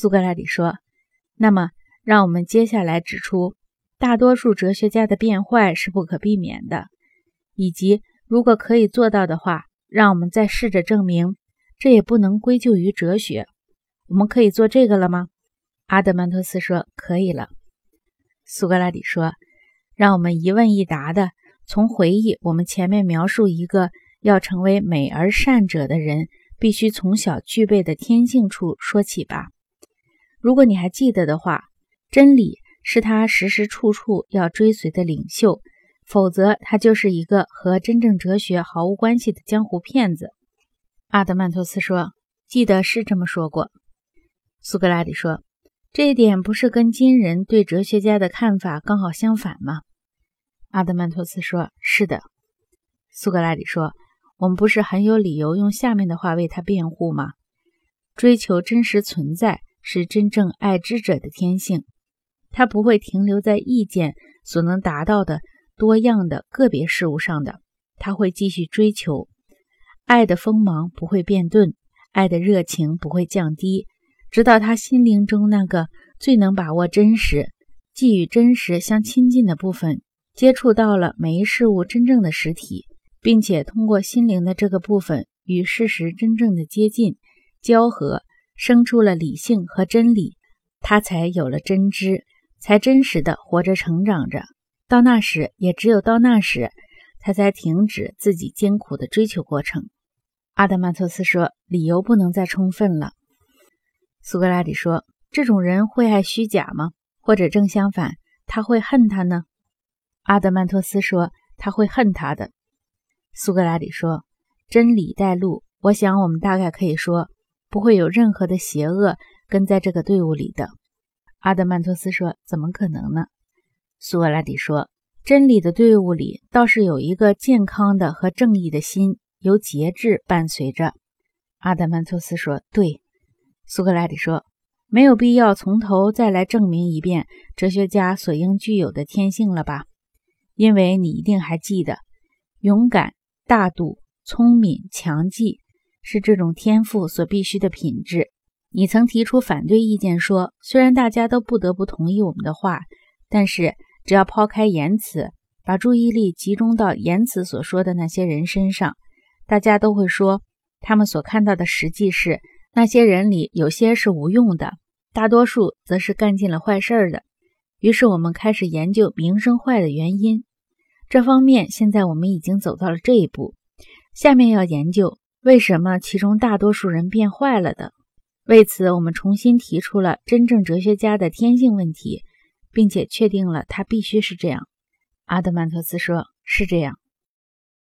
苏格拉底说：“那么，让我们接下来指出，大多数哲学家的变坏是不可避免的，以及如果可以做到的话，让我们再试着证明，这也不能归咎于哲学。我们可以做这个了吗？”阿德曼托斯说：“可以了。”苏格拉底说：“让我们一问一答的从回忆我们前面描述一个要成为美而善者的人必须从小具备的天性处说起吧。”如果你还记得的话，真理是他时时处处要追随的领袖，否则他就是一个和真正哲学毫无关系的江湖骗子。阿德曼托斯说：“记得是这么说过。”苏格拉底说：“这一点不是跟今人对哲学家的看法刚好相反吗？”阿德曼托斯说：“是的。”苏格拉底说：“我们不是很有理由用下面的话为他辩护吗？追求真实存在。”是真正爱之者的天性，他不会停留在意见所能达到的多样的个别事物上的，他会继续追求。爱的锋芒不会变钝，爱的热情不会降低，直到他心灵中那个最能把握真实、既与真实相亲近的部分接触到了每一事物真正的实体，并且通过心灵的这个部分与事实真正的接近交合。生出了理性和真理，他才有了真知，才真实的活着成长着。到那时，也只有到那时，他才停止自己艰苦的追求过程。阿德曼托斯说：“理由不能再充分了。”苏格拉底说：“这种人会爱虚假吗？或者正相反，他会恨他呢？”阿德曼托斯说：“他会恨他的。”苏格拉底说：“真理带路，我想我们大概可以说。”不会有任何的邪恶跟在这个队伍里的，阿德曼托斯说：“怎么可能呢？”苏格拉底说：“真理的队伍里倒是有一个健康的和正义的心，由节制伴随着。”阿德曼托斯说：“对。”苏格拉底说：“没有必要从头再来证明一遍哲学家所应具有的天性了吧？因为你一定还记得，勇敢、大度、聪明、强记。”是这种天赋所必须的品质。你曾提出反对意见，说虽然大家都不得不同意我们的话，但是只要抛开言辞，把注意力集中到言辞所说的那些人身上，大家都会说他们所看到的实际是那些人里有些是无用的，大多数则是干尽了坏事儿的。于是我们开始研究名声坏的原因。这方面现在我们已经走到了这一步，下面要研究。为什么其中大多数人变坏了的？为此，我们重新提出了真正哲学家的天性问题，并且确定了他必须是这样。阿德曼托斯说：“是这样。”